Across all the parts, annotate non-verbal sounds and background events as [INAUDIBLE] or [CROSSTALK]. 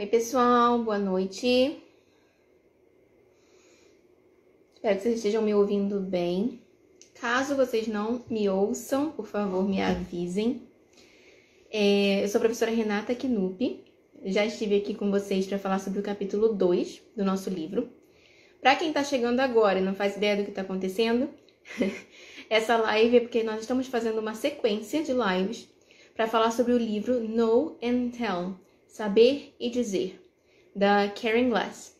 Oi, pessoal, boa noite. Espero que vocês estejam me ouvindo bem. Caso vocês não me ouçam, por favor, me avisem. É, eu sou a professora Renata Knupp. Já estive aqui com vocês para falar sobre o capítulo 2 do nosso livro. Para quem está chegando agora e não faz ideia do que está acontecendo, [LAUGHS] essa live é porque nós estamos fazendo uma sequência de lives para falar sobre o livro Know and Tell Saber e Dizer, da Karen Glass.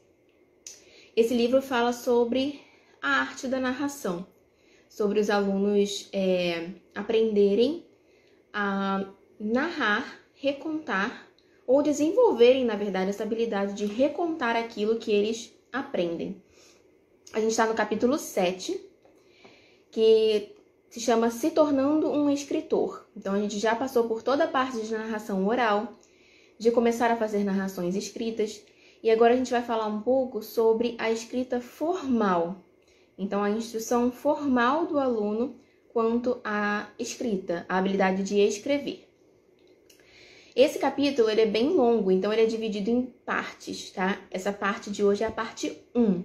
Esse livro fala sobre a arte da narração, sobre os alunos é, aprenderem a narrar, recontar ou desenvolverem, na verdade, essa habilidade de recontar aquilo que eles aprendem. A gente está no capítulo 7, que se chama Se Tornando um Escritor. Então, a gente já passou por toda a parte de narração oral, de começar a fazer narrações escritas, e agora a gente vai falar um pouco sobre a escrita formal, então, a instrução formal do aluno quanto à escrita, a habilidade de escrever. Esse capítulo ele é bem longo, então ele é dividido em partes, tá? Essa parte de hoje é a parte 1.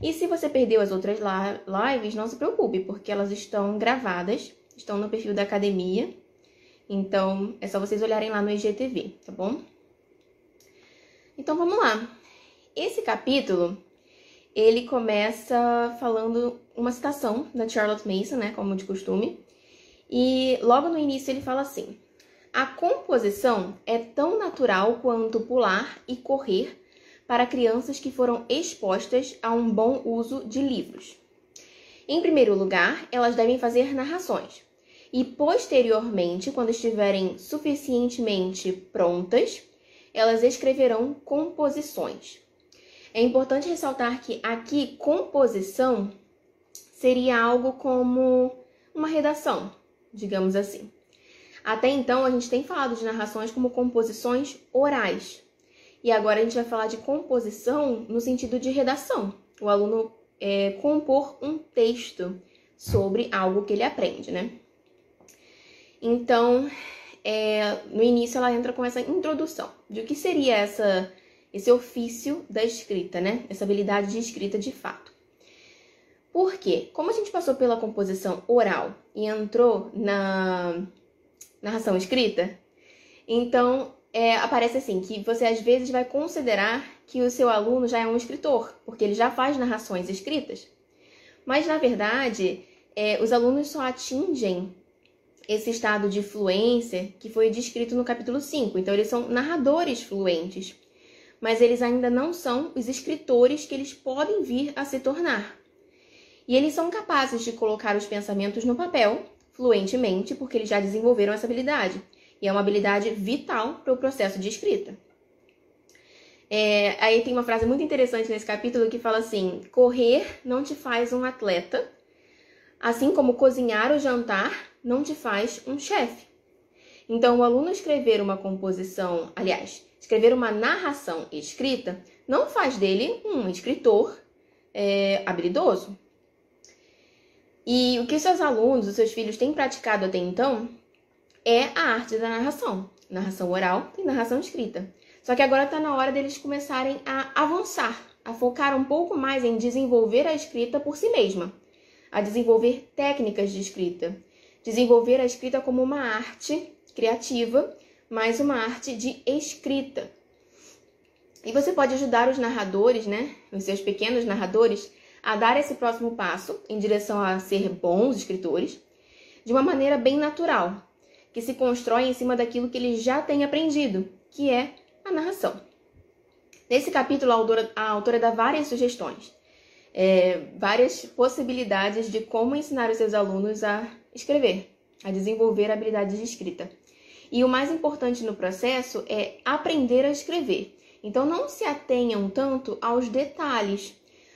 E se você perdeu as outras lives, não se preocupe, porque elas estão gravadas, estão no perfil da academia. Então, é só vocês olharem lá no IGTV, tá bom? Então, vamos lá. Esse capítulo, ele começa falando uma citação da Charlotte Mason, né, como de costume. E logo no início ele fala assim: A composição é tão natural quanto pular e correr para crianças que foram expostas a um bom uso de livros. Em primeiro lugar, elas devem fazer narrações, e posteriormente, quando estiverem suficientemente prontas, elas escreverão composições. É importante ressaltar que aqui composição seria algo como uma redação, digamos assim. Até então a gente tem falado de narrações como composições orais. E agora a gente vai falar de composição no sentido de redação. O aluno é, compor um texto sobre algo que ele aprende, né? Então, é, no início ela entra com essa introdução de o que seria essa esse ofício da escrita, né? Essa habilidade de escrita de fato. Por quê? Como a gente passou pela composição oral e entrou na narração escrita, então é, aparece assim que você às vezes vai considerar que o seu aluno já é um escritor, porque ele já faz narrações escritas. Mas na verdade, é, os alunos só atingem esse estado de fluência que foi descrito no capítulo 5. Então, eles são narradores fluentes mas eles ainda não são os escritores que eles podem vir a se tornar. E eles são capazes de colocar os pensamentos no papel fluentemente, porque eles já desenvolveram essa habilidade. E é uma habilidade vital para o processo de escrita. É, aí tem uma frase muito interessante nesse capítulo que fala assim: correr não te faz um atleta, assim como cozinhar ou jantar não te faz um chefe. Então, o aluno escrever uma composição, aliás, escrever uma narração escrita não faz dele um escritor é, habilidoso. E o que seus alunos, os seus filhos têm praticado até então é a arte da narração, narração oral e narração escrita. Só que agora está na hora deles começarem a avançar, a focar um pouco mais em desenvolver a escrita por si mesma, a desenvolver técnicas de escrita, desenvolver a escrita como uma arte criativa mas uma arte de escrita. E você pode ajudar os narradores, né, os seus pequenos narradores, a dar esse próximo passo em direção a ser bons escritores, de uma maneira bem natural, que se constrói em cima daquilo que eles já têm aprendido, que é a narração. Nesse capítulo, a autora, a autora dá várias sugestões, é, várias possibilidades de como ensinar os seus alunos a escrever, a desenvolver habilidades de escrita. E o mais importante no processo é aprender a escrever. Então não se atenham tanto aos detalhes.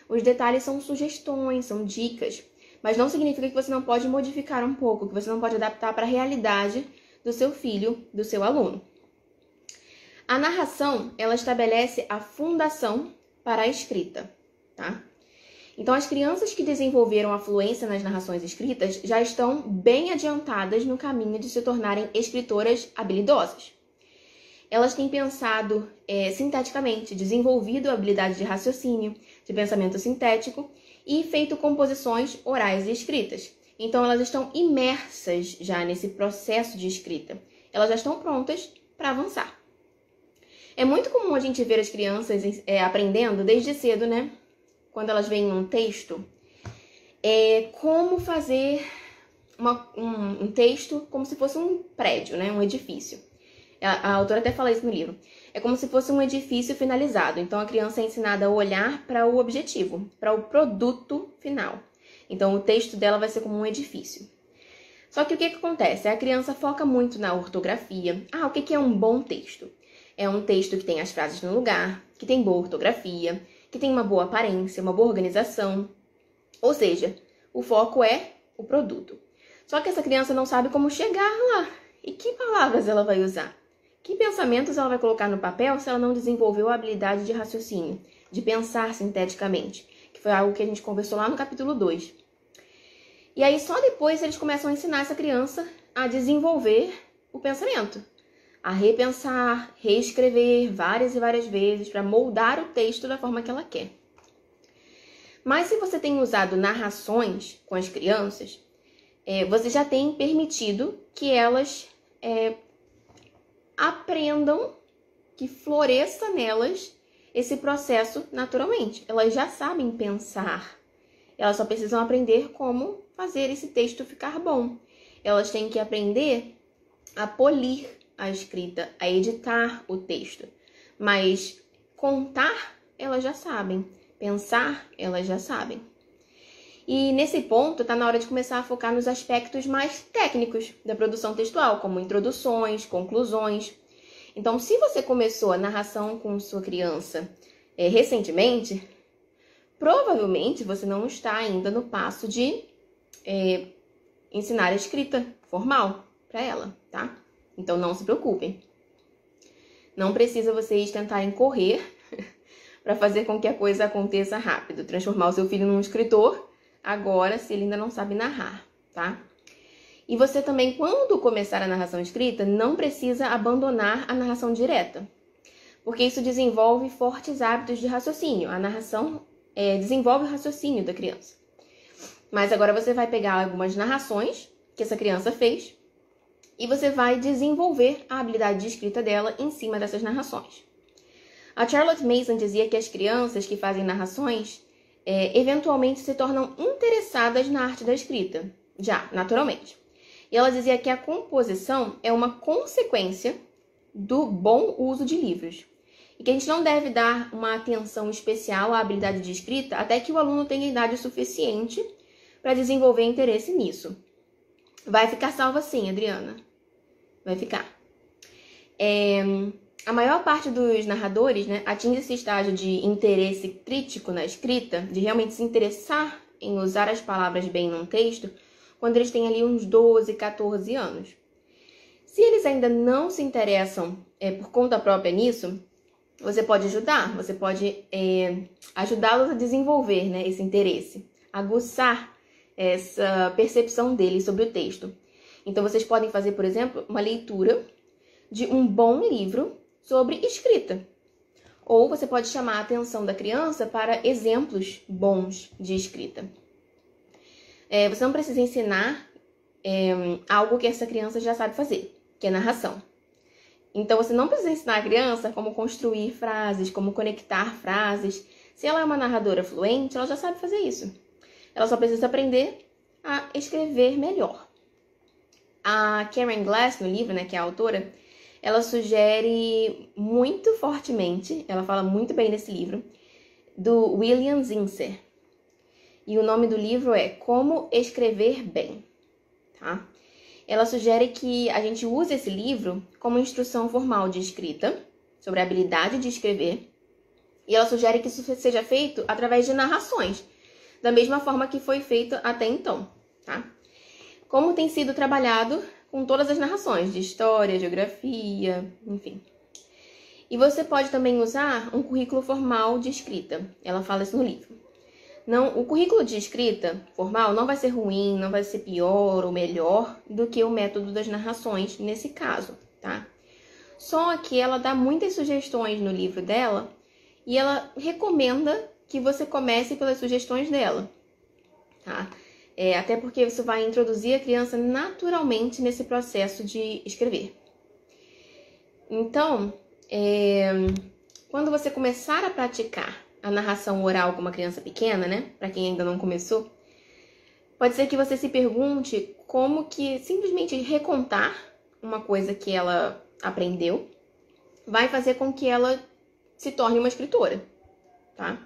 Os detalhes são sugestões, são dicas, mas não significa que você não pode modificar um pouco, que você não pode adaptar para a realidade do seu filho, do seu aluno. A narração, ela estabelece a fundação para a escrita, tá? Então, as crianças que desenvolveram a fluência nas narrações escritas já estão bem adiantadas no caminho de se tornarem escritoras habilidosas. elas têm pensado é, sinteticamente, desenvolvido a habilidade de raciocínio, de pensamento sintético e feito composições orais e escritas. Então, elas estão imersas já nesse processo de escrita. Elas já estão prontas para avançar. É muito comum a gente ver as crianças é, aprendendo desde cedo, né? Quando elas veem um texto, é como fazer uma, um, um, texto como se fosse um prédio, né? Um edifício. A, a autora até fala isso no livro. É como se fosse um edifício finalizado. Então a criança é ensinada a olhar para o objetivo, para o produto final. Então o texto dela vai ser como um edifício. Só que o que, que acontece? A criança foca muito na ortografia. Ah, o que, que é um bom texto? É um texto que tem as frases no lugar, que tem boa ortografia, que tem uma boa aparência, uma boa organização. Ou seja, o foco é o produto. Só que essa criança não sabe como chegar lá. E que palavras ela vai usar? Que pensamentos ela vai colocar no papel se ela não desenvolveu a habilidade de raciocínio, de pensar sinteticamente, que foi algo que a gente conversou lá no capítulo 2. E aí só depois eles começam a ensinar essa criança a desenvolver o pensamento, a repensar, reescrever várias e várias vezes para moldar o texto da forma que ela quer. Mas se você tem usado narrações com as crianças, é, você já tem permitido que elas é, aprendam, que floresça nelas esse processo naturalmente. Elas já sabem pensar. Elas só precisam aprender como fazer esse texto ficar bom. Elas têm que aprender a polir a escrita, a editar o texto. Mas contar, elas já sabem. Pensar, elas já sabem. E nesse ponto, está na hora de começar a focar nos aspectos mais técnicos da produção textual, como introduções, conclusões. Então, se você começou a narração com sua criança é, recentemente, provavelmente você não está ainda no passo de é, ensinar a escrita formal para ela, tá? Então, não se preocupem. Não precisa vocês tentarem correr [LAUGHS] para fazer com que a coisa aconteça rápido, transformar o seu filho num escritor agora se ele ainda não sabe narrar, tá? E você também, quando começar a narração escrita, não precisa abandonar a narração direta, porque isso desenvolve fortes hábitos de raciocínio. A narração é, desenvolve o raciocínio da criança. Mas agora você vai pegar algumas narrações que essa criança fez e você vai desenvolver a habilidade de escrita dela em cima dessas narrações. A Charlotte Mason dizia que as crianças que fazem narrações é, eventualmente se tornam interessadas na arte da escrita, já, naturalmente. E ela dizia que a composição é uma consequência do bom uso de livros. E que a gente não deve dar uma atenção especial à habilidade de escrita até que o aluno tenha idade suficiente para desenvolver interesse nisso. Vai ficar salvo assim, Adriana. Vai ficar. É, a maior parte dos narradores né, atinge esse estágio de interesse crítico na escrita, de realmente se interessar em usar as palavras bem num texto, quando eles têm ali uns 12, 14 anos. Se eles ainda não se interessam é, por conta própria nisso, você pode ajudar, você pode é, ajudá-los a desenvolver né, esse interesse, aguçar essa percepção deles sobre o texto. Então, vocês podem fazer, por exemplo, uma leitura de um bom livro sobre escrita. Ou você pode chamar a atenção da criança para exemplos bons de escrita. É, você não precisa ensinar é, algo que essa criança já sabe fazer, que é narração. Então você não precisa ensinar a criança como construir frases, como conectar frases. Se ela é uma narradora fluente, ela já sabe fazer isso. Ela só precisa aprender a escrever melhor. A Karen Glass, no livro, né, que é a autora, ela sugere muito fortemente, ela fala muito bem nesse livro, do William Zinsser. E o nome do livro é Como Escrever Bem, tá? Ela sugere que a gente use esse livro como instrução formal de escrita, sobre a habilidade de escrever, e ela sugere que isso seja feito através de narrações, da mesma forma que foi feito até então, tá? Como tem sido trabalhado com todas as narrações de história, geografia, enfim. E você pode também usar um currículo formal de escrita. Ela fala isso no livro. Não, o currículo de escrita formal não vai ser ruim, não vai ser pior ou melhor do que o método das narrações nesse caso, tá? Só que ela dá muitas sugestões no livro dela e ela recomenda que você comece pelas sugestões dela, tá? É, até porque isso vai introduzir a criança naturalmente nesse processo de escrever. Então, é, quando você começar a praticar a narração oral com uma criança pequena, né? Para quem ainda não começou, pode ser que você se pergunte como que simplesmente recontar uma coisa que ela aprendeu vai fazer com que ela se torne uma escritora, tá?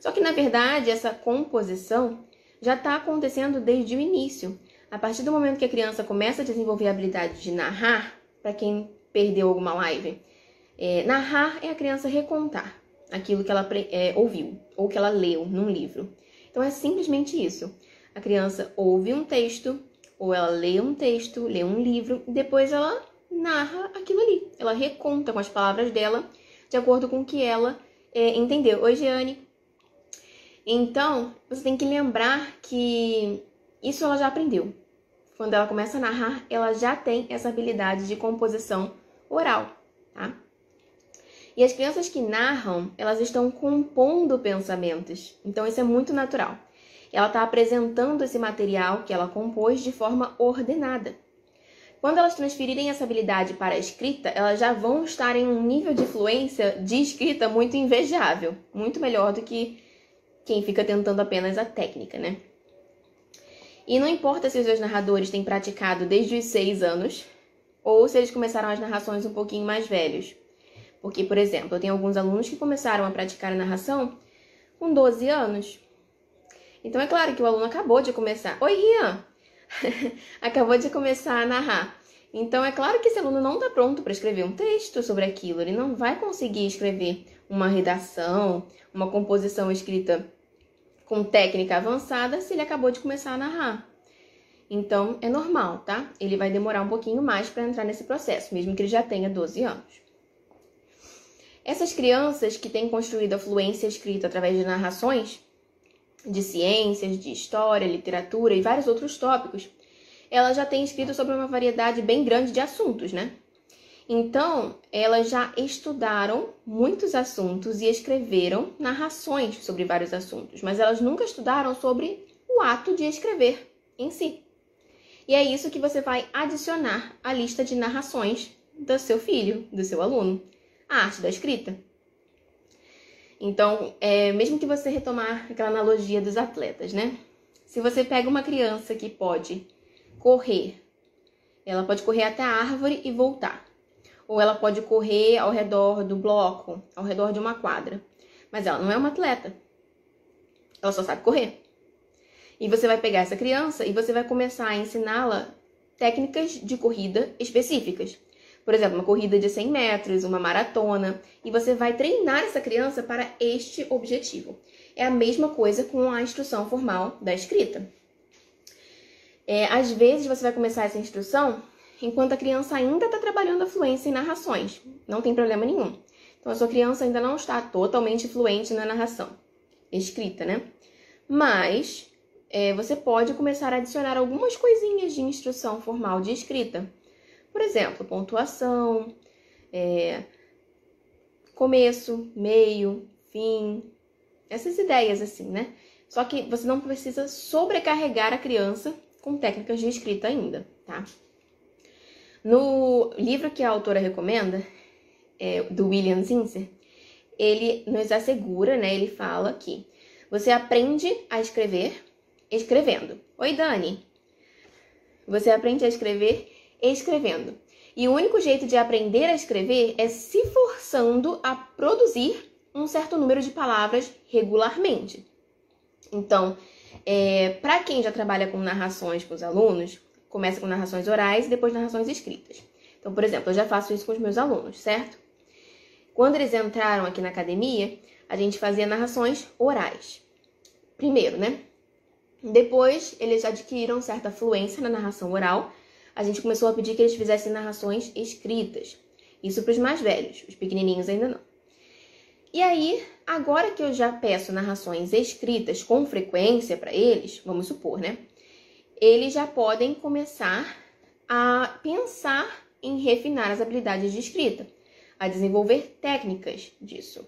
Só que na verdade essa composição já está acontecendo desde o início. A partir do momento que a criança começa a desenvolver a habilidade de narrar, para quem perdeu alguma live, é, narrar é a criança recontar aquilo que ela é, ouviu ou que ela leu num livro. Então é simplesmente isso. A criança ouve um texto, ou ela lê um texto, lê um livro, e depois ela narra aquilo ali. Ela reconta com as palavras dela, de acordo com o que ela é, entendeu. Oi, Jeane. Então, você tem que lembrar que isso ela já aprendeu. Quando ela começa a narrar, ela já tem essa habilidade de composição oral, tá? E as crianças que narram, elas estão compondo pensamentos. Então isso é muito natural. Ela está apresentando esse material que ela compôs de forma ordenada. Quando elas transferirem essa habilidade para a escrita, elas já vão estar em um nível de fluência de escrita muito invejável, muito melhor do que quem fica tentando apenas a técnica, né? E não importa se os dois narradores têm praticado desde os seis anos ou se eles começaram as narrações um pouquinho mais velhos. Porque, por exemplo, eu tenho alguns alunos que começaram a praticar a narração com 12 anos. Então é claro que o aluno acabou de começar. Oi, Rian! [LAUGHS] acabou de começar a narrar. Então é claro que esse aluno não está pronto para escrever um texto sobre aquilo. Ele não vai conseguir escrever uma redação, uma composição escrita com técnica avançada se ele acabou de começar a narrar. Então é normal, tá? Ele vai demorar um pouquinho mais para entrar nesse processo, mesmo que ele já tenha 12 anos. Essas crianças que têm construído a fluência escrita através de narrações de ciências, de história, literatura e vários outros tópicos, elas já têm escrito sobre uma variedade bem grande de assuntos, né? Então, elas já estudaram muitos assuntos e escreveram narrações sobre vários assuntos, mas elas nunca estudaram sobre o ato de escrever em si. E é isso que você vai adicionar à lista de narrações do seu filho, do seu aluno a arte da escrita. Então, é, mesmo que você retomar aquela analogia dos atletas, né? Se você pega uma criança que pode correr, ela pode correr até a árvore e voltar. Ou ela pode correr ao redor do bloco, ao redor de uma quadra. Mas ela não é uma atleta. Ela só sabe correr. E você vai pegar essa criança e você vai começar a ensiná-la técnicas de corrida específicas por exemplo, uma corrida de 100 metros, uma maratona, e você vai treinar essa criança para este objetivo. É a mesma coisa com a instrução formal da escrita. É, às vezes você vai começar essa instrução enquanto a criança ainda está trabalhando a fluência em narrações, não tem problema nenhum. Então a sua criança ainda não está totalmente fluente na narração escrita, né? Mas é, você pode começar a adicionar algumas coisinhas de instrução formal de escrita por exemplo, pontuação, é, começo, meio, fim, essas ideias assim, né? Só que você não precisa sobrecarregar a criança com técnicas de escrita ainda, tá? No livro que a autora recomenda, é, do William Zinsser, ele nos assegura, né? Ele fala que você aprende a escrever escrevendo. Oi, Dani. Você aprende a escrever escrevendo. E o único jeito de aprender a escrever é se forçando a produzir um certo número de palavras regularmente. Então, é, para quem já trabalha com narrações com os alunos, começa com narrações orais e depois narrações escritas. Então, por exemplo, eu já faço isso com os meus alunos, certo? Quando eles entraram aqui na academia, a gente fazia narrações orais. Primeiro, né? Depois, eles adquiriram certa fluência na narração oral a gente começou a pedir que eles fizessem narrações escritas. Isso para os mais velhos, os pequenininhos ainda não. E aí, agora que eu já peço narrações escritas com frequência para eles, vamos supor, né? Eles já podem começar a pensar em refinar as habilidades de escrita, a desenvolver técnicas disso.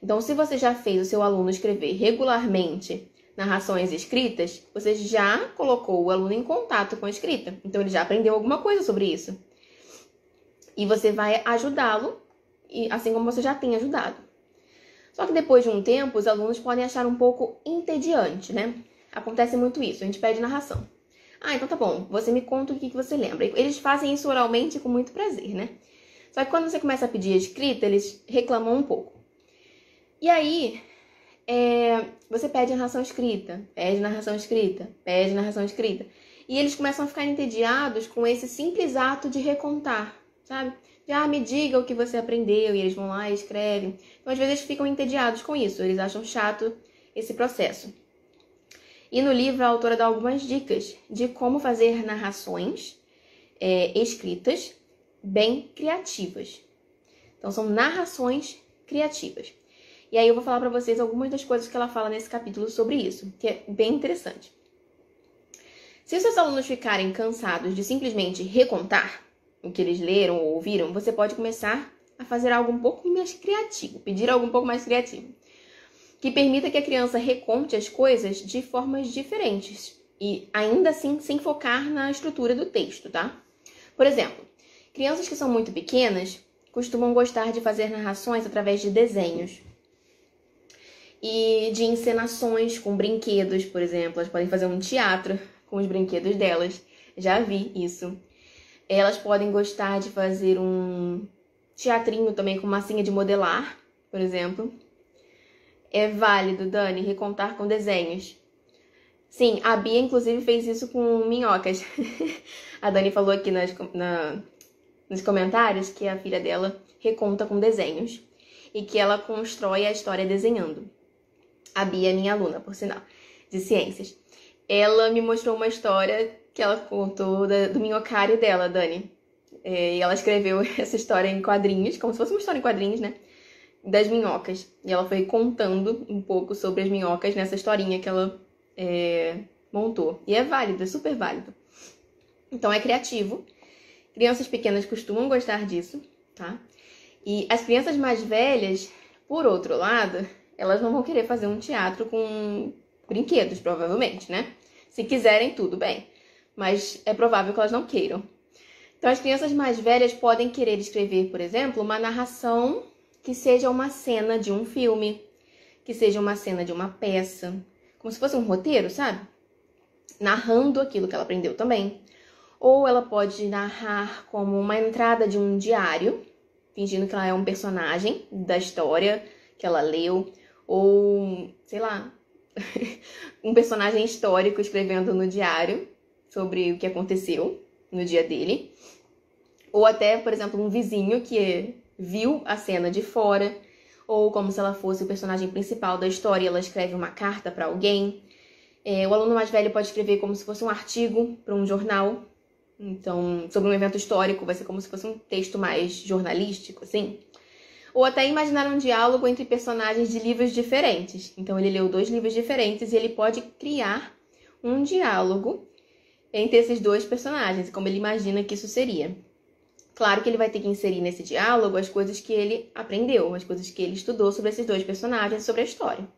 Então, se você já fez o seu aluno escrever regularmente narrações escritas, você já colocou o aluno em contato com a escrita. Então, ele já aprendeu alguma coisa sobre isso. E você vai ajudá-lo, assim como você já tem ajudado. Só que depois de um tempo, os alunos podem achar um pouco entediante, né? Acontece muito isso, a gente pede narração. Ah, então tá bom, você me conta o que, você lembra. Eles fazem isso oralmente com muito prazer, né? Só que quando você começa a pedir a escrita, eles reclamam um pouco. E aí, é, você pede narração escrita, pede narração escrita, pede narração escrita. E eles começam a ficar entediados com esse simples ato de recontar, sabe? De, ah, me diga o que você aprendeu, e eles vão lá e escrevem. Então, às vezes, eles ficam entediados com isso, eles acham chato esse processo. E no livro, a autora dá algumas dicas de como fazer narrações é, escritas bem criativas. Então, são narrações criativas. E aí eu vou falar para vocês algumas das coisas que ela fala nesse capítulo sobre isso, que é bem interessante. Se os seus alunos ficarem cansados de simplesmente recontar o que eles leram ou ouviram, você pode começar a fazer algo um pouco mais criativo, pedir algo um pouco mais criativo que permita que a criança reconte as coisas de formas diferentes e ainda assim sem focar na estrutura do texto, tá? Por exemplo, crianças que são muito pequenas costumam gostar de fazer narrações através de desenhos e de encenações com brinquedos, por exemplo. Elas podem fazer um teatro com os brinquedos delas. Já vi isso. Elas podem gostar de fazer um teatrinho também com massinha de modelar, por exemplo. É válido, Dani, recontar com desenhos. Sim, a Bia inclusive fez isso com minhocas. [LAUGHS] a Dani falou aqui nas, na, nos comentários que a filha dela reconta com desenhos e que ela constrói a história desenhando. A Bia é minha aluna, por sinal, de ciências. Ela me mostrou uma história que ela contou do minhocário dela, Dani. É, e ela escreveu [LAUGHS] essa história em quadrinhos, como se fosse uma história em quadrinhos, né? Das minhocas. E ela foi contando um pouco sobre as minhocas nessa historinha que ela é, montou. E é válido, é super válido. Então é criativo. Crianças pequenas costumam gostar disso, tá? E as crianças mais velhas, por outro lado, elas não vão querer fazer um teatro com brinquedos, provavelmente, né? Se quiserem, tudo bem. Mas é provável que elas não queiram. Então, as crianças mais velhas podem querer escrever, por exemplo, uma narração que seja uma cena de um filme, que seja uma cena de uma peça, como se fosse um roteiro, sabe? Narrando aquilo que ela aprendeu também. Ou ela pode narrar como uma entrada de um diário, fingindo que ela é um personagem da história que ela leu, ou sei lá, [LAUGHS] um personagem histórico escrevendo no diário sobre o que aconteceu no dia dele. Ou até, por exemplo, um vizinho que viu a cena de fora, ou como se ela fosse o personagem principal da história ela escreve uma carta para alguém. É, o aluno mais velho pode escrever como se fosse um artigo para um jornal, então, sobre um evento histórico, vai ser como se fosse um texto mais jornalístico, assim. Ou até imaginar um diálogo entre personagens de livros diferentes. Então, ele leu dois livros diferentes e ele pode criar um diálogo entre esses dois personagens, como ele imagina que isso seria. Claro que ele vai ter que inserir nesse diálogo as coisas que ele aprendeu, as coisas que ele estudou sobre esses dois personagens, sobre a história.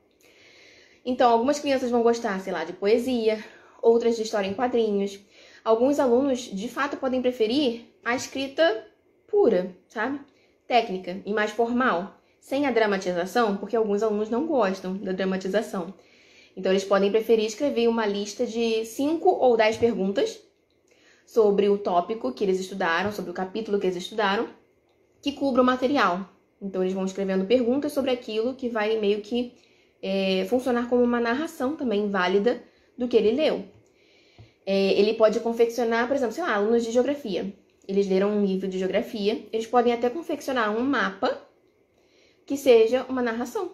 Então, algumas crianças vão gostar, sei lá, de poesia, outras de história em quadrinhos. Alguns alunos, de fato, podem preferir a escrita pura, sabe? Técnica e mais formal, sem a dramatização, porque alguns alunos não gostam da dramatização. Então, eles podem preferir escrever uma lista de cinco ou dez perguntas sobre o tópico que eles estudaram, sobre o capítulo que eles estudaram, que cubra o material. Então, eles vão escrevendo perguntas sobre aquilo que vai meio que é, funcionar como uma narração também válida do que ele leu. É, ele pode confeccionar, por exemplo, sei lá, alunos de geografia. Eles leram um livro de geografia, eles podem até confeccionar um mapa que seja uma narração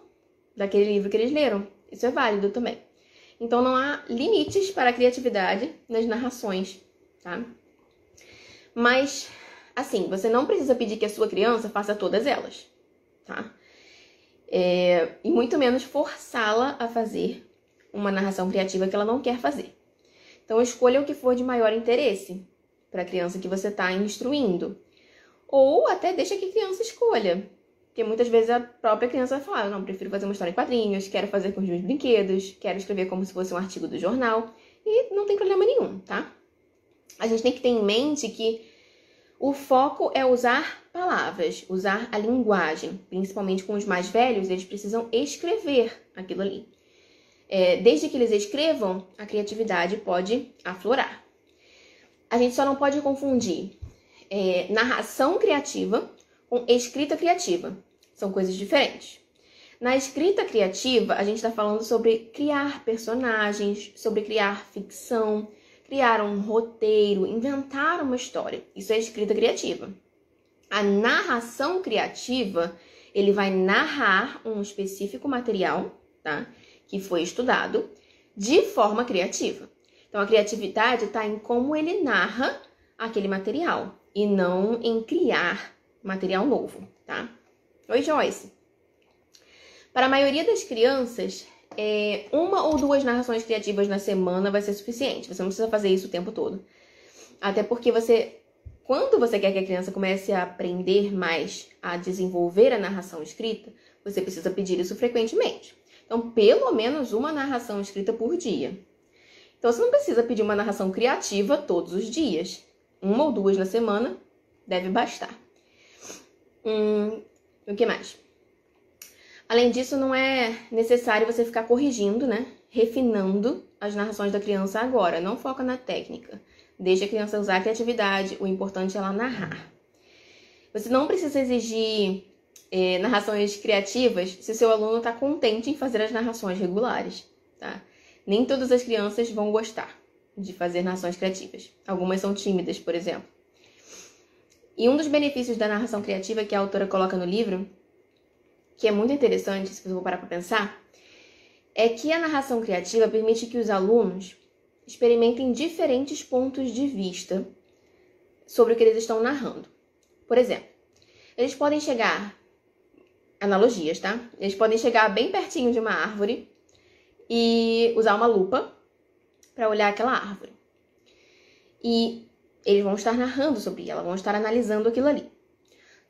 daquele livro que eles leram. Isso é válido também. Então não há limites para a criatividade nas narrações tá? Mas, assim, você não precisa pedir que a sua criança faça todas elas, tá? É, e muito menos forçá-la a fazer uma narração criativa que ela não quer fazer. Então, escolha o que for de maior interesse. para a criança que você está instruindo. Ou até deixa que a criança escolha. Porque muitas vezes a própria criança vai falar: não, prefiro fazer uma história em quadrinhos, quero fazer com os meus brinquedos, quero escrever como se fosse um artigo do jornal. E não tem problema nenhum, tá? A gente tem que ter em mente que o foco é usar palavras, usar a linguagem. Principalmente com os mais velhos, eles precisam escrever aquilo ali. É, desde que eles escrevam, a criatividade pode aflorar. A gente só não pode confundir é, narração criativa com escrita criativa. São coisas diferentes. Na escrita criativa, a gente está falando sobre criar personagens, sobre criar ficção, criar um roteiro, inventar uma história. Isso é escrita criativa. A narração criativa, ele vai narrar um específico material, tá? Que foi estudado de forma criativa. Então a criatividade está em como ele narra aquele material e não em criar material novo, tá? Oi, Joyce. Para a maioria das crianças, é, uma ou duas narrações criativas na semana vai ser suficiente. Você não precisa fazer isso o tempo todo. Até porque você, quando você quer que a criança comece a aprender mais a desenvolver a narração escrita, você precisa pedir isso frequentemente. Então, pelo menos uma narração escrita por dia. Então, você não precisa pedir uma narração criativa todos os dias. Uma ou duas na semana deve bastar. Hum, o que mais? Além disso, não é necessário você ficar corrigindo, né? Refinando as narrações da criança agora. Não foca na técnica. Deixa a criança usar a criatividade. O importante é ela narrar. Você não precisa exigir é, narrações criativas se seu aluno está contente em fazer as narrações regulares, tá? Nem todas as crianças vão gostar de fazer narrações criativas. Algumas são tímidas, por exemplo. E um dos benefícios da narração criativa que a autora coloca no livro que é muito interessante, se você for parar para pensar, é que a narração criativa permite que os alunos experimentem diferentes pontos de vista sobre o que eles estão narrando. Por exemplo, eles podem chegar analogias, tá? Eles podem chegar bem pertinho de uma árvore e usar uma lupa para olhar aquela árvore. E eles vão estar narrando sobre ela, vão estar analisando aquilo ali.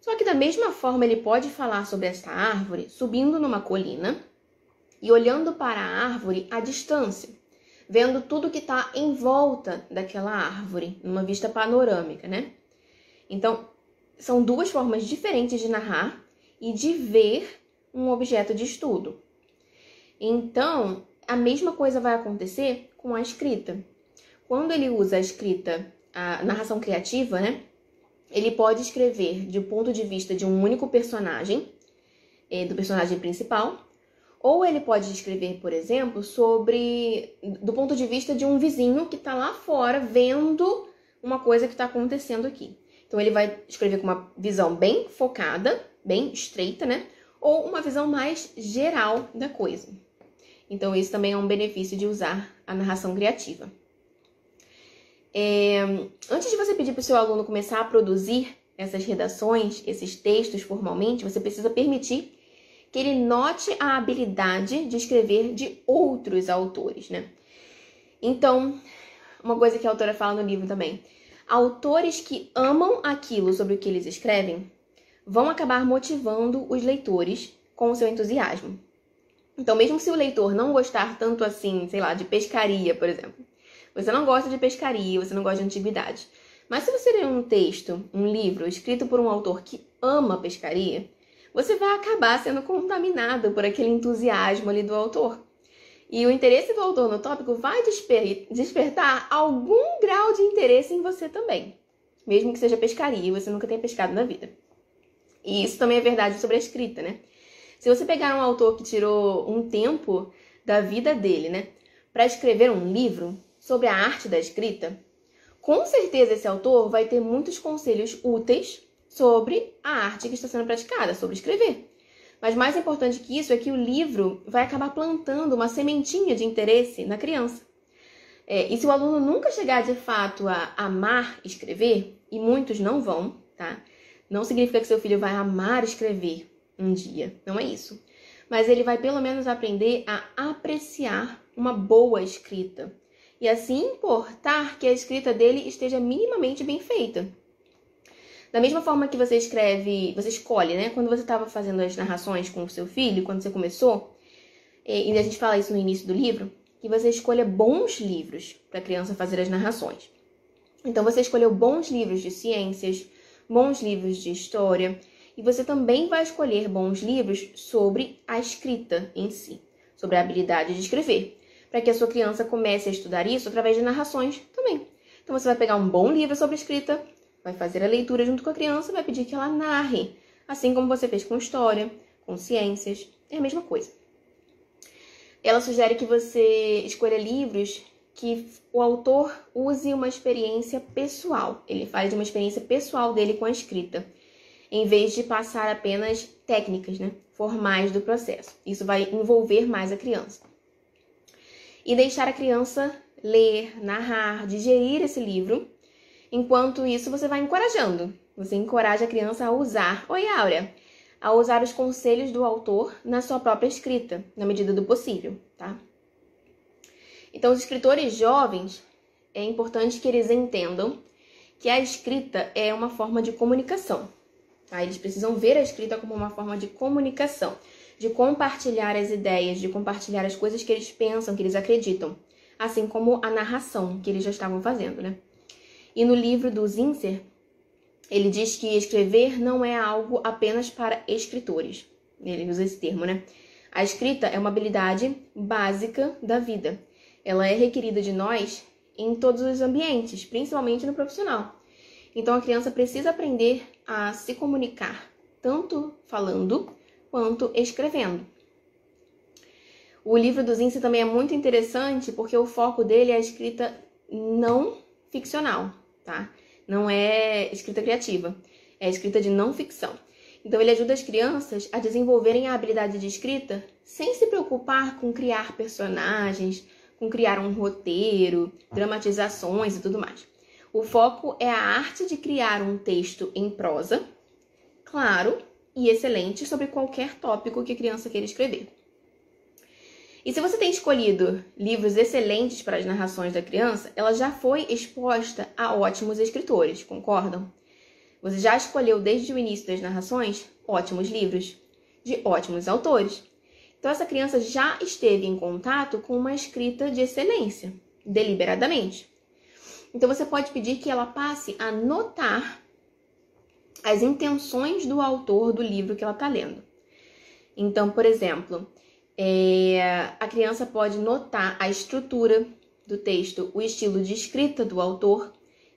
Só que da mesma forma ele pode falar sobre esta árvore subindo numa colina e olhando para a árvore à distância, vendo tudo que está em volta daquela árvore, numa vista panorâmica, né? Então, são duas formas diferentes de narrar e de ver um objeto de estudo. Então, a mesma coisa vai acontecer com a escrita. Quando ele usa a escrita, a narração criativa, né? Ele pode escrever de ponto de vista de um único personagem, é, do personagem principal, ou ele pode escrever, por exemplo, sobre do ponto de vista de um vizinho que está lá fora vendo uma coisa que está acontecendo aqui. Então ele vai escrever com uma visão bem focada, bem estreita, né? Ou uma visão mais geral da coisa. Então isso também é um benefício de usar a narração criativa. É, antes de você pedir para o seu aluno começar a produzir essas redações, esses textos formalmente, você precisa permitir que ele note a habilidade de escrever de outros autores, né? Então, uma coisa que a autora fala no livro também: autores que amam aquilo sobre o que eles escrevem vão acabar motivando os leitores com o seu entusiasmo. Então, mesmo se o leitor não gostar tanto assim, sei lá, de pescaria, por exemplo, você não gosta de pescaria, você não gosta de antiguidade. Mas se você ler um texto, um livro escrito por um autor que ama pescaria, você vai acabar sendo contaminado por aquele entusiasmo ali do autor. E o interesse do autor no tópico vai desper despertar algum grau de interesse em você também, mesmo que seja pescaria e você nunca tenha pescado na vida. E isso também é verdade sobre a escrita, né? Se você pegar um autor que tirou um tempo da vida dele, né, para escrever um livro, sobre a arte da escrita, com certeza esse autor vai ter muitos conselhos úteis sobre a arte que está sendo praticada, sobre escrever. Mas mais importante que isso é que o livro vai acabar plantando uma sementinha de interesse na criança. É, e se o aluno nunca chegar de fato a amar escrever, e muitos não vão, tá? Não significa que seu filho vai amar escrever um dia, não é isso. Mas ele vai pelo menos aprender a apreciar uma boa escrita, e assim importar que a escrita dele esteja minimamente bem feita. Da mesma forma que você escreve, você escolhe, né? Quando você estava fazendo as narrações com o seu filho, quando você começou, e a gente fala isso no início do livro, que você escolha bons livros para a criança fazer as narrações. Então você escolheu bons livros de ciências, bons livros de história, e você também vai escolher bons livros sobre a escrita em si, sobre a habilidade de escrever, para que a sua criança comece a estudar isso através de narrações também. Então você vai pegar um bom livro sobre escrita, vai fazer a leitura junto com a criança vai pedir que ela narre, assim como você fez com história, com ciências, é a mesma coisa. Ela sugere que você escolha livros que o autor use uma experiência pessoal. Ele fale de uma experiência pessoal dele com a escrita, em vez de passar apenas técnicas, né, formais do processo. Isso vai envolver mais a criança. E deixar a criança ler, narrar, digerir esse livro Enquanto isso, você vai encorajando. Você encoraja a criança a usar, oi Áurea, a usar os conselhos do autor na sua própria escrita, na medida do possível, tá? Então, os escritores jovens, é importante que eles entendam que a escrita é uma forma de comunicação. Tá? Eles precisam ver a escrita como uma forma de comunicação, de compartilhar as ideias, de compartilhar as coisas que eles pensam, que eles acreditam, assim como a narração que eles já estavam fazendo, né? E no livro do Zinser, ele diz que escrever não é algo apenas para escritores. Ele usa esse termo, né? A escrita é uma habilidade básica da vida. Ela é requerida de nós em todos os ambientes, principalmente no profissional. Então a criança precisa aprender a se comunicar, tanto falando quanto escrevendo. O livro do Zinser também é muito interessante porque o foco dele é a escrita não ficcional tá? Não é escrita criativa, é escrita de não ficção. Então ele ajuda as crianças a desenvolverem a habilidade de escrita sem se preocupar com criar personagens, com criar um roteiro, dramatizações e tudo mais. O foco é a arte de criar um texto em prosa, claro e excelente sobre qualquer tópico que a criança queira escrever. E se você tem escolhido livros excelentes para as narrações da criança, ela já foi exposta a ótimos escritores, concordam? Você já escolheu desde o início das narrações ótimos livros, de ótimos autores. Então, essa criança já esteve em contato com uma escrita de excelência, deliberadamente. Então, você pode pedir que ela passe a notar as intenções do autor do livro que ela está lendo. Então, por exemplo, é, a criança pode notar a estrutura do texto, o estilo de escrita do autor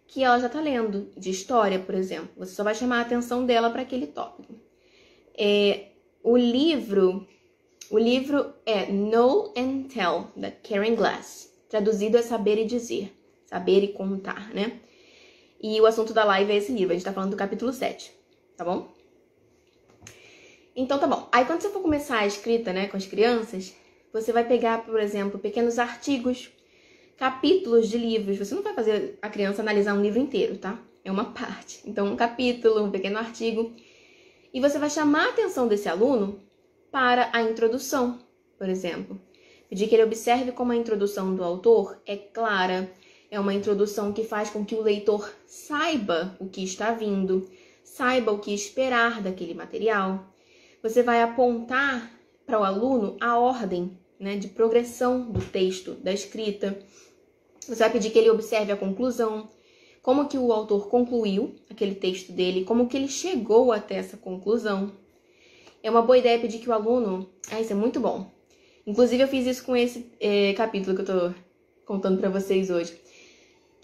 que ela já está lendo, de história, por exemplo. Você só vai chamar a atenção dela para aquele tópico. É, o livro, o livro é Know and Tell da Karen Glass, traduzido é saber e dizer, saber e contar, né? E o assunto da live é esse livro. A gente está falando do capítulo 7, tá bom? Então tá bom. Aí quando você for começar a escrita, né, com as crianças, você vai pegar, por exemplo, pequenos artigos, capítulos de livros. Você não vai fazer a criança analisar um livro inteiro, tá? É uma parte. Então, um capítulo, um pequeno artigo. E você vai chamar a atenção desse aluno para a introdução, por exemplo. Pedir que ele observe como a introdução do autor é clara, é uma introdução que faz com que o leitor saiba o que está vindo, saiba o que esperar daquele material você vai apontar para o aluno a ordem né, de progressão do texto, da escrita. Você vai pedir que ele observe a conclusão, como que o autor concluiu aquele texto dele, como que ele chegou até essa conclusão. É uma boa ideia pedir que o aluno. Ah, isso é muito bom. Inclusive, eu fiz isso com esse é, capítulo que eu estou contando para vocês hoje,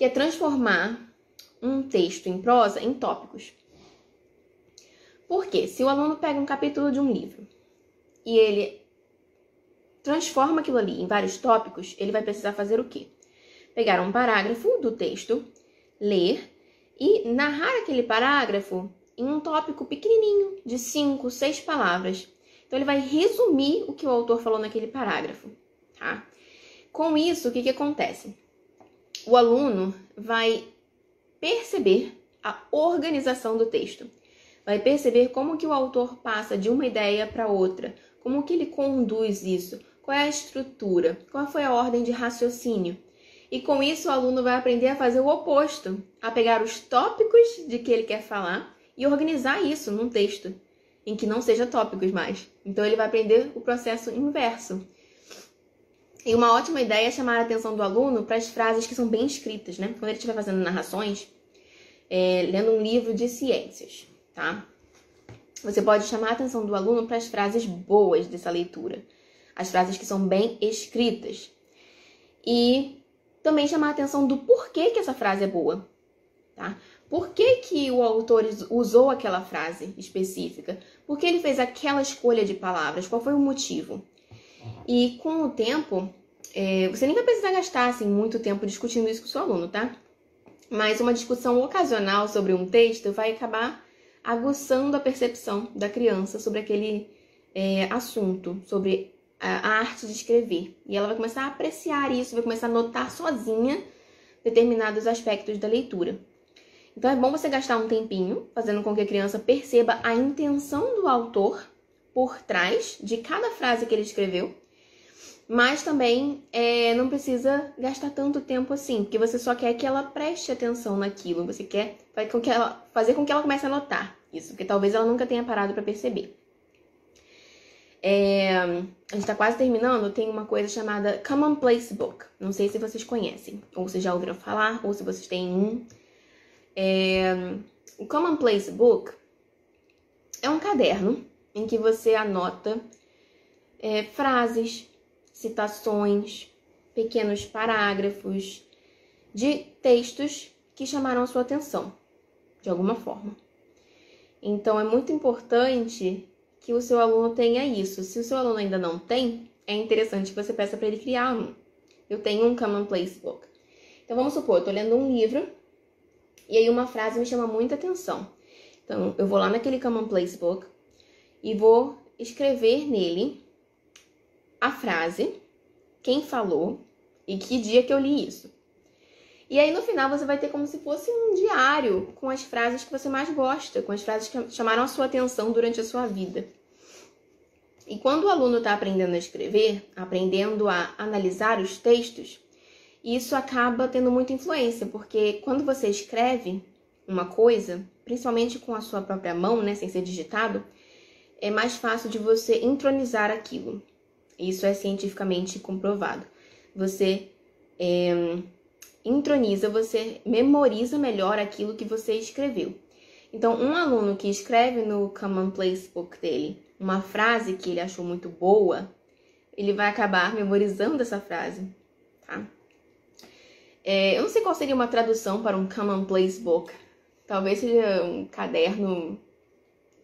que é transformar um texto em prosa em tópicos. Porque se o aluno pega um capítulo de um livro e ele transforma aquilo ali em vários tópicos, ele vai precisar fazer o quê? Pegar um parágrafo do texto, ler e narrar aquele parágrafo em um tópico pequenininho, de cinco, seis palavras. Então ele vai resumir o que o autor falou naquele parágrafo, tá? Com isso, o que, que acontece? O aluno vai perceber a organização do texto vai perceber como que o autor passa de uma ideia para outra, como que ele conduz isso, qual é a estrutura, qual foi a ordem de raciocínio. E com isso o aluno vai aprender a fazer o oposto, a pegar os tópicos de que ele quer falar e organizar isso num texto em que não seja tópicos mais. Então ele vai aprender o processo inverso. E uma ótima ideia é chamar a atenção do aluno para as frases que são bem escritas, né? Quando ele estiver fazendo narrações, é, lendo um livro de ciências, tá? Você pode chamar a atenção do aluno para as frases boas dessa leitura, as frases que são bem escritas. E também chamar a atenção do porquê que essa frase é boa, tá? Por que, que o autor usou aquela frase específica? Por que ele fez aquela escolha de palavras? Qual foi o motivo? E com o tempo, é, você nem vai precisar gastar assim, muito tempo discutindo isso com o seu aluno, tá? Mas uma discussão ocasional sobre um texto vai acabar aguçando a percepção da criança sobre aquele é, assunto, sobre a, a arte de escrever. E ela vai começar a apreciar isso, vai começar a notar sozinha determinados aspectos da leitura. Então é bom você gastar um tempinho fazendo com que a criança perceba a intenção do autor por trás de cada frase que ele escreveu, mas também é, não precisa gastar tanto tempo assim, porque você só quer que ela preste atenção naquilo, você quer fazer com que ela, fazer com que ela comece a notar isso, porque talvez ela nunca tenha parado para perceber. É, a gente está quase terminando, tem uma coisa chamada Commonplace Book. Não sei se vocês conhecem, ou se já ouviram falar, ou se vocês têm um. É, o Commonplace Book é um caderno em que você anota é, frases, citações, pequenos parágrafos de textos que chamaram sua atenção, de alguma forma. Então, é muito importante que o seu aluno tenha isso. Se o seu aluno ainda não tem, é interessante que você peça para ele criar um. Eu tenho um Commonplace Book. Então, vamos supor, eu estou lendo um livro e aí uma frase me chama muita atenção. Então, eu vou lá naquele Commonplace Book e vou escrever nele a frase, quem falou e que dia que eu li isso. E aí no final você vai ter como se fosse um diário com as frases que você mais gosta, com as frases que chamaram a sua atenção durante a sua vida. E quando o aluno está aprendendo a escrever, aprendendo a analisar os textos, isso acaba tendo muita influência, porque quando você escreve uma coisa, principalmente com a sua própria mão, né, sem ser digitado, é mais fácil de você entronizar aquilo. Isso é cientificamente comprovado. Você é, introniza, você memoriza melhor aquilo que você escreveu. Então, um aluno que escreve no Commonplace Book dele uma frase que ele achou muito boa, ele vai acabar memorizando essa frase, tá? É, eu não sei qual seria uma tradução para um Commonplace Book. Talvez seja um caderno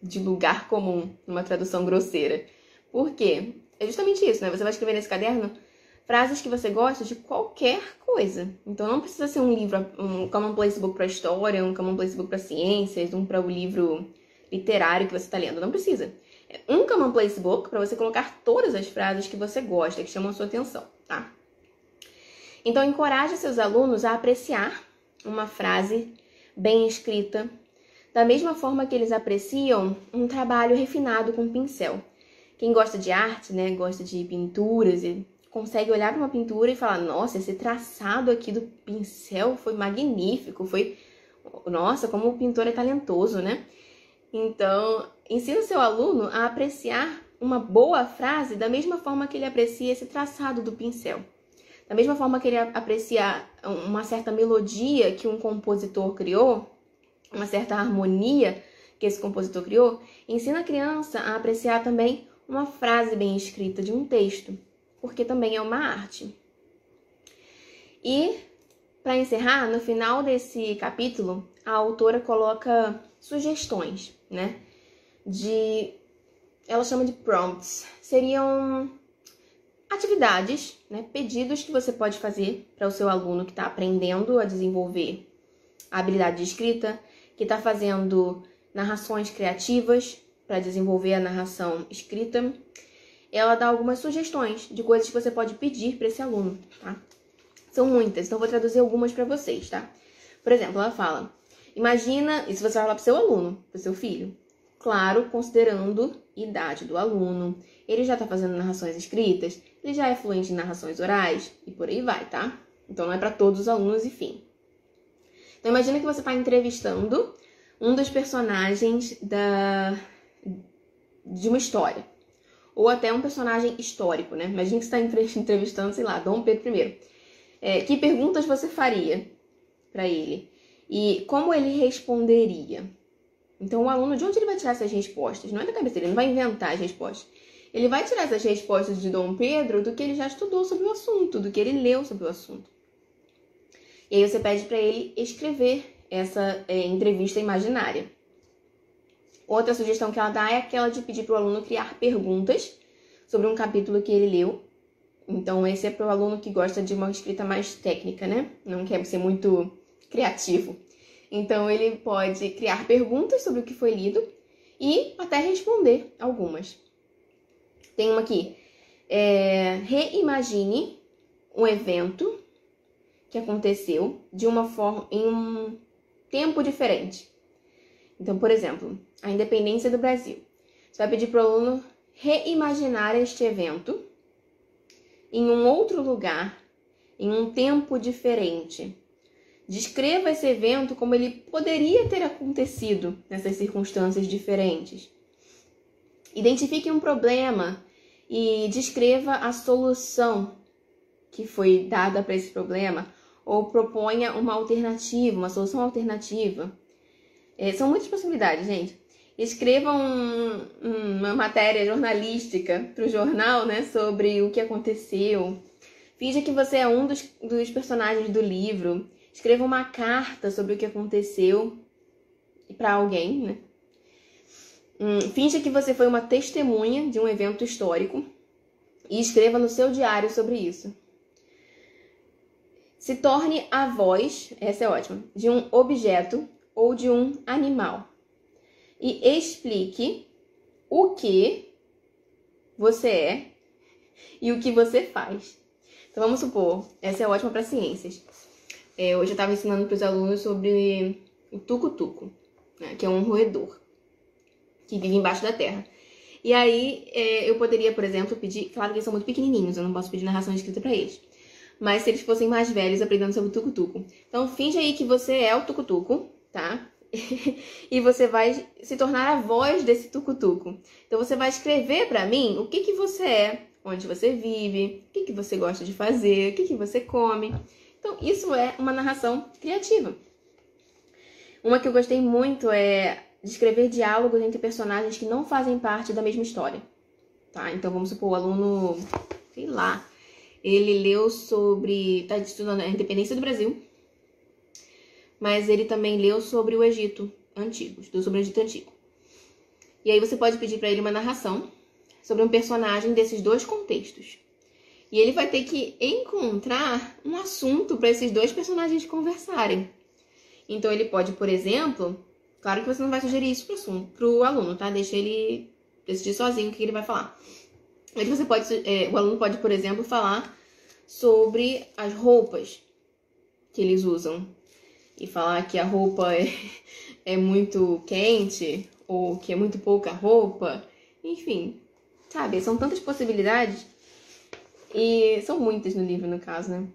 de lugar comum, numa tradução grosseira. Por quê? É justamente isso, né? Você vai escrever nesse caderno frases que você gosta de qualquer coisa. Então não precisa ser um livro, um commonplace book para história, um commonplace book para ciências, um para o livro literário que você está lendo. Não precisa. É um commonplace book para você colocar todas as frases que você gosta, que chamam a sua atenção, tá? Então encoraje seus alunos a apreciar uma frase bem escrita, da mesma forma que eles apreciam um trabalho refinado com pincel. Quem gosta de arte, né, gosta de pinturas e consegue olhar para uma pintura e falar: "Nossa, esse traçado aqui do pincel foi magnífico, foi nossa, como o pintor é talentoso, né?" Então, ensina o seu aluno a apreciar uma boa frase da mesma forma que ele aprecia esse traçado do pincel. Da mesma forma que ele aprecia uma certa melodia que um compositor criou, uma certa harmonia que esse compositor criou, ensina a criança a apreciar também uma frase bem escrita de um texto, porque também é uma arte. E, para encerrar, no final desse capítulo, a autora coloca sugestões, né? De. Ela chama de prompts. Seriam atividades, né? Pedidos que você pode fazer para o seu aluno que está aprendendo a desenvolver a habilidade de escrita, que está fazendo narrações criativas para desenvolver a narração escrita. Ela dá algumas sugestões de coisas que você pode pedir para esse aluno, tá? São muitas, então vou traduzir algumas para vocês, tá? Por exemplo, ela fala: Imagina, isso você vai falar para seu aluno, para seu filho. Claro, considerando idade do aluno, ele já está fazendo narrações escritas, ele já é fluente em narrações orais e por aí vai, tá? Então não é para todos os alunos, enfim. Então imagina que você está entrevistando um dos personagens da de uma história. Ou até um personagem histórico, né? Imagina que você está [LAUGHS] entrevistando, sei lá, Dom Pedro I. É, que perguntas você faria para ele? E como ele responderia? Então, o aluno, de onde ele vai tirar essas respostas? Não é da cabeça dele, ele não vai inventar as respostas. Ele vai tirar essas respostas de Dom Pedro do que ele já estudou sobre o assunto, do que ele leu sobre o assunto. E aí você pede para ele escrever essa é, entrevista imaginária. Outra sugestão que ela dá é aquela de pedir para o aluno criar perguntas sobre um capítulo que ele leu. Então, esse é para o aluno que gosta de uma escrita mais técnica, né? Não quer ser muito criativo. Então, ele pode criar perguntas sobre o que foi lido e até responder algumas. Tem uma aqui. É, reimagine um evento que aconteceu de uma forma em um tempo diferente. Então, por exemplo, a independência do Brasil. Você vai pedir para o aluno reimaginar este evento em um outro lugar, em um tempo diferente. Descreva esse evento como ele poderia ter acontecido nessas circunstâncias diferentes. Identifique um problema e descreva a solução que foi dada para esse problema ou proponha uma alternativa, uma solução alternativa. É, são muitas possibilidades, gente. Escreva um, uma matéria jornalística para o jornal, né, sobre o que aconteceu. Finja que você é um dos, dos personagens do livro. Escreva uma carta sobre o que aconteceu para alguém, né? Hum, finja que você foi uma testemunha de um evento histórico e escreva no seu diário sobre isso. Se torne a voz, essa é ótima, de um objeto ou de um animal. E explique o que você é e o que você faz. Então vamos supor, essa é ótima para ciências. É, hoje eu estava ensinando para os alunos sobre o tucutuco, né, que é um roedor que vive embaixo da terra. E aí é, eu poderia, por exemplo, pedir. Claro que eles são muito pequenininhos, eu não posso pedir narração escrita para eles. Mas se eles fossem mais velhos aprendendo sobre o tucutuco. Então finge aí que você é o tucutuco, tá? [LAUGHS] e você vai se tornar a voz desse tucutuco. Então você vai escrever para mim o que que você é, onde você vive, o que que você gosta de fazer, o que que você come. Então isso é uma narração criativa. Uma que eu gostei muito é descrever diálogos entre personagens que não fazem parte da mesma história. Tá? Então vamos supor o aluno, sei lá, ele leu sobre, tá estudando a independência do Brasil, mas ele também leu sobre o Egito antigo, estudou sobre o Egito antigo. E aí você pode pedir para ele uma narração sobre um personagem desses dois contextos. E ele vai ter que encontrar um assunto para esses dois personagens conversarem. Então ele pode, por exemplo, claro que você não vai sugerir isso para o aluno, tá? Deixa ele decidir sozinho o que ele vai falar. Mas você pode, é, o aluno pode, por exemplo, falar sobre as roupas que eles usam e falar que a roupa é, [LAUGHS] é muito quente ou que é muito pouca roupa. Enfim, sabe? São tantas possibilidades e são muitas no livro, no caso, né?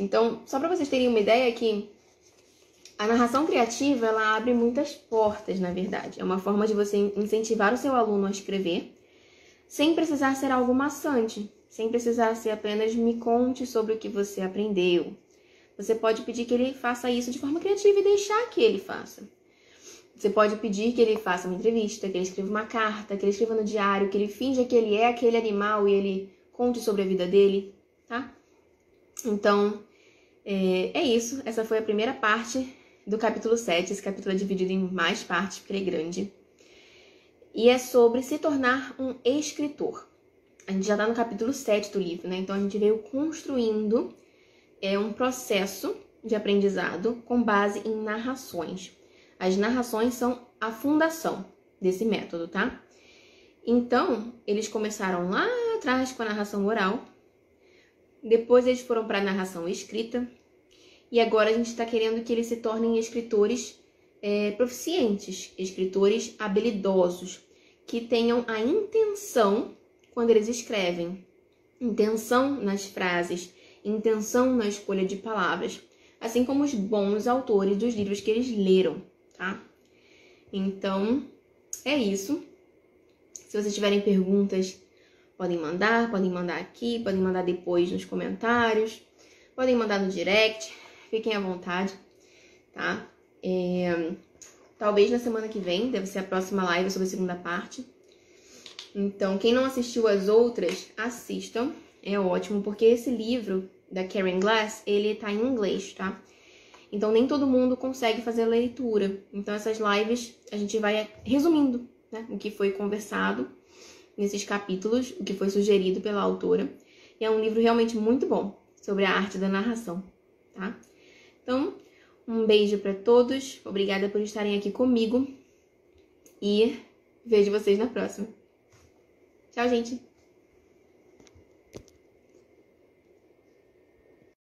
Então, só para vocês terem uma ideia que a narração criativa, ela abre muitas portas, na verdade. É uma forma de você incentivar o seu aluno a escrever, sem precisar ser algo maçante, sem precisar ser apenas me conte sobre o que você aprendeu, você pode pedir que ele faça isso de forma criativa e deixar que ele faça. Você pode pedir que ele faça uma entrevista, que ele escreva uma carta, que ele escreva no diário, que ele finja que ele é aquele animal e ele conte sobre a vida dele, tá? Então, é, é isso. Essa foi a primeira parte do capítulo 7. Esse capítulo é dividido em mais partes, porque ele é grande. E é sobre se tornar um escritor. A gente já tá no capítulo 7 do livro, né? Então a gente veio construindo é um processo de aprendizado com base em narrações. As narrações são a fundação desse método, tá? Então, eles começaram lá atrás com a narração oral, depois eles foram para a narração escrita, e agora a gente está querendo que eles se tornem escritores é, proficientes, escritores habilidosos, que tenham a intenção quando eles escrevem, intenção nas frases, intenção na escolha de palavras, assim como os bons autores dos livros que eles leram, tá? Então, é isso. Se vocês tiverem perguntas, podem mandar, podem mandar aqui, podem mandar depois nos comentários, podem mandar no direct, fiquem à vontade, tá? É, talvez na semana que vem, deve ser a próxima live sobre a segunda parte. Então, quem não assistiu as outras, assistam. É ótimo, porque esse livro da Karen Glass, ele tá em inglês, tá? Então, nem todo mundo consegue fazer a leitura. Então, essas lives a gente vai resumindo né, o que foi conversado nesses capítulos, o que foi sugerido pela autora. E é um livro realmente muito bom sobre a arte da narração, tá? Então, um beijo para todos. Obrigada por estarem aqui comigo. E vejo vocês na próxima. Tchau, gente!